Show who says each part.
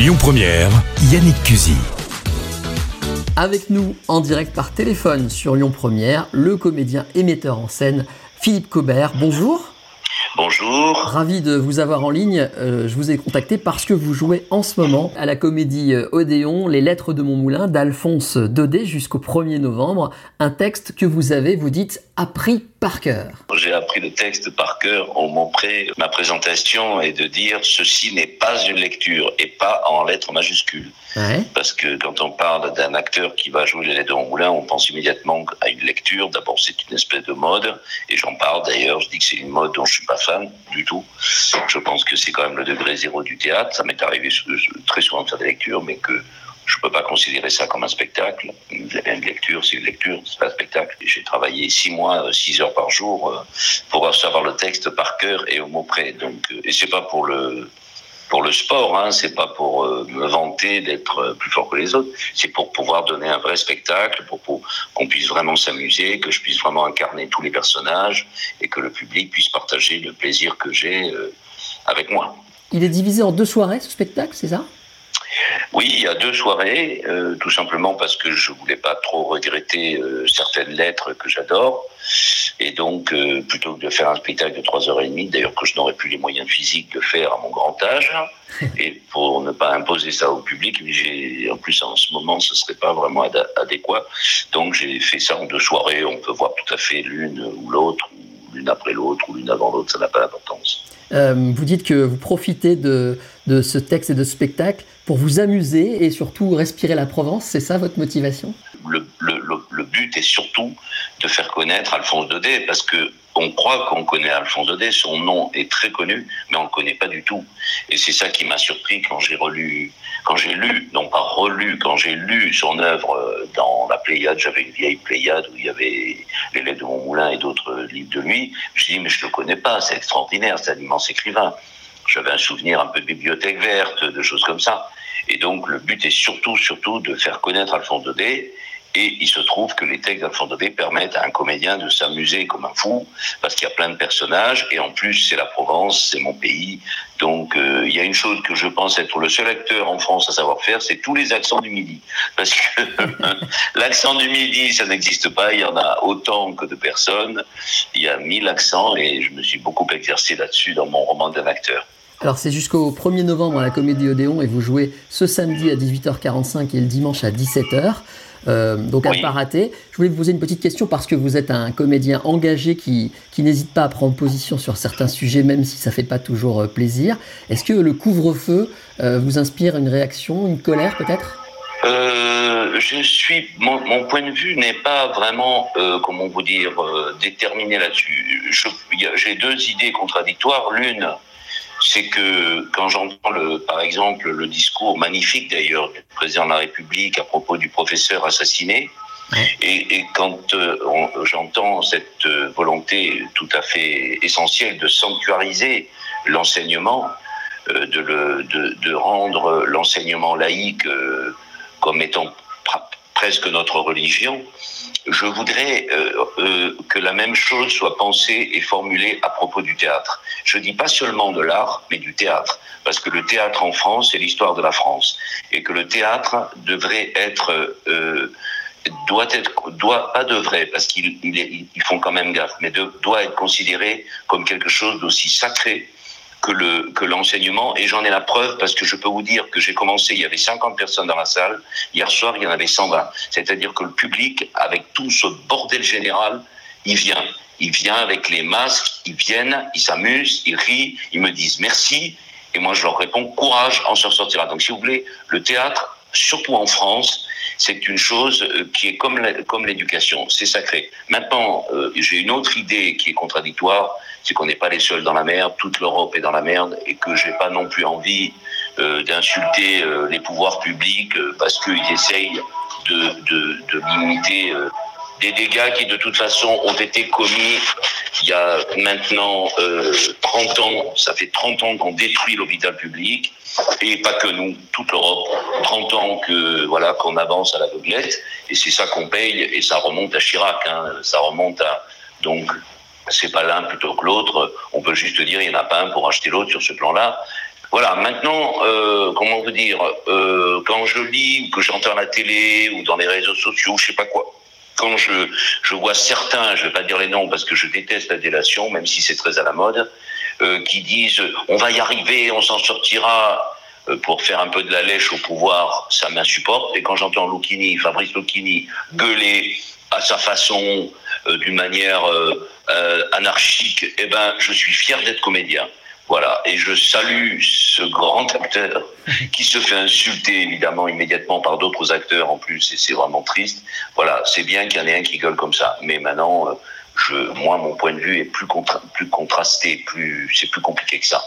Speaker 1: Lyon Première, Yannick Cusy.
Speaker 2: Avec nous en direct par téléphone sur Lyon Première, le comédien émetteur en scène Philippe Cobert. Bonjour.
Speaker 3: Bonjour.
Speaker 2: Ravi de vous avoir en ligne. Euh, je vous ai contacté parce que vous jouez en ce moment à la comédie euh, Odéon, Les Lettres de mon moulin d'Alphonse Daudet jusqu'au 1er novembre. Un texte que vous avez, vous dites, appris par cœur.
Speaker 3: J'ai appris le texte par cœur. On m'a ma présentation est de dire ceci n'est pas une lecture et pas en lettres majuscules. Parce que quand on parle d'un acteur qui va jouer les lettres de mon moulin, on pense immédiatement à une lecture. D'abord, c'est une espèce de mode et j'en parle d'ailleurs. Je dis que c'est une mode dont je suis pas fan du tout. Je pense que c'est quand même le degré zéro du théâtre. Ça m'est arrivé très souvent de faire des lectures, mais que je ne peux pas considérer ça comme un spectacle. Une lecture, c'est une lecture, c'est pas un spectacle. J'ai travaillé six mois, euh, six heures par jour euh, pour savoir le texte par cœur et au mot près. Donc, euh, et c'est pas pour le pour le sport, hein, c'est pas pour me vanter d'être plus fort que les autres, c'est pour pouvoir donner un vrai spectacle, pour qu'on puisse vraiment s'amuser, que je puisse vraiment incarner tous les personnages et que le public puisse partager le plaisir que j'ai avec moi.
Speaker 2: Il est divisé en deux soirées, ce spectacle, c'est ça?
Speaker 3: Oui, il y a deux soirées, euh, tout simplement parce que je voulais pas trop regretter euh, certaines lettres que j'adore. Et donc, euh, plutôt que de faire un spectacle de 3h30, d'ailleurs que je n'aurais plus les moyens physiques de faire à mon grand âge, et pour ne pas imposer ça au public, en plus en ce moment, ce serait pas vraiment adéquat. Donc j'ai fait ça en deux soirées, on peut voir tout à fait l'une ou l'autre, ou l'une après l'autre, ou l'une avant l'autre, ça n'a pas d'importance.
Speaker 2: Vous dites que vous profitez de, ce texte et de ce spectacle pour vous amuser et surtout respirer la Provence. C'est ça votre motivation?
Speaker 3: Le, but est surtout de faire connaître Alphonse Daudet parce que on croit qu'on connaît Alphonse Daudet, son nom est très connu, mais on ne le connaît pas du tout. Et c'est ça qui m'a surpris quand j'ai relu, quand j'ai lu, non pas relu, quand j'ai lu son œuvre euh, dans la Pléiade, j'avais une vieille Pléiade où il y avait les lettres de mon moulin et d'autres livres de lui. Je dis mais je le connais pas, c'est extraordinaire, c'est un immense écrivain. J'avais un souvenir un peu de bibliothèque verte, de choses comme ça. Et donc, le but est surtout, surtout de faire connaître Alphonse Daudet. Et il se trouve que les textes d'Alphonse Daudet permettent à un comédien de s'amuser comme un fou, parce qu'il y a plein de personnages, et en plus, c'est la Provence, c'est mon pays. Donc, euh, il y a une chose que je pense être le seul acteur en France à savoir faire, c'est tous les accents du Midi. Parce que l'accent du Midi, ça n'existe pas, il y en a autant que de personnes. Il y a mille accents, et je me suis beaucoup exercé là-dessus dans mon roman d'un acteur.
Speaker 2: Alors c'est jusqu'au 1er novembre à la Comédie Odéon et vous jouez ce samedi à 18h45 et le dimanche à 17h. Euh, donc à ne pas rater. Je voulais vous poser une petite question parce que vous êtes un comédien engagé qui, qui n'hésite pas à prendre position sur certains sujets, même si ça ne fait pas toujours euh, plaisir. Est-ce que le couvre-feu euh, vous inspire une réaction, une colère peut-être?
Speaker 3: Je suis, mon, mon, point de vue n'est pas vraiment, comment vous dire, déterminé là-dessus. J'ai deux idées contradictoires. L'une, c'est que quand j'entends, le, par exemple, le discours magnifique d'ailleurs du président de la République à propos du professeur assassiné, et, et, quand euh, j'entends cette euh, volonté tout à fait essentielle de sanctuariser l'enseignement, euh, de, le, de, de, rendre l'enseignement laïque comme étant presque notre religion, je voudrais euh, euh, que la même chose soit pensée et formulée à propos du théâtre. Je dis pas seulement de l'art, mais du théâtre, parce que le théâtre en France, c'est l'histoire de la France, et que le théâtre devrait être euh, doit être doit pas devrait parce qu'ils ils, font quand même gaffe, mais doit être considéré comme quelque chose d'aussi sacré que le que l'enseignement et j'en ai la preuve parce que je peux vous dire que j'ai commencé il y avait 50 personnes dans la salle. Hier soir il y en avait 120 c'est-à-dire que le public avec tout ce bordel général il vient. Il vient avec les masques ils viennent ils s'amusent ils rient ils me disent merci. Et moi je leur réponds courage on se ressortira. Donc si vous voulez le théâtre surtout en France c'est une chose euh, qui est comme comme l'éducation, c'est sacré. Maintenant, euh, j'ai une autre idée qui est contradictoire, c'est qu'on n'est pas les seuls dans la merde, toute l'Europe est dans la merde, et que j'ai pas non plus envie euh, d'insulter les pouvoirs publics parce qu'ils essayent de, de, de limiter des dégâts qui de toute façon ont été commis il y a maintenant 30 ans, ça fait 30 ans qu'on détruit l'hôpital public, et pas que nous, toute l'Europe. 30 ans que voilà qu'on avance à la l'aveuglette, et c'est ça qu'on paye, et ça remonte à Chirac, hein, ça remonte à donc c'est pas l'un plutôt que l'autre. On peut juste dire il n'y en a pas un pour acheter l'autre sur ce plan-là. Voilà, maintenant, euh, comment vous dire, euh, quand je lis ou que j'entends la télé ou dans les réseaux sociaux, je sais pas quoi, quand je, vois certains, je vais pas dire les noms parce que je déteste la délation, même si c'est très à la mode, euh, qui disent on va y arriver, on s'en sortira euh, pour faire un peu de la lèche au pouvoir, ça m'insupporte. Et quand j'entends Lucchini, Fabrice Lucchini, gueuler à sa façon, euh, d'une manière anarchique, eh ben, je suis fier d'être comédien. Voilà, et je salue ce grand acteur qui se fait insulter évidemment immédiatement par d'autres acteurs en plus, et c'est vraiment triste. Voilà, c'est bien qu'il y en ait un qui gueule comme ça, mais maintenant, euh, je, moi, mon point de vue est plus, plus contrasté, plus, c'est plus compliqué que ça.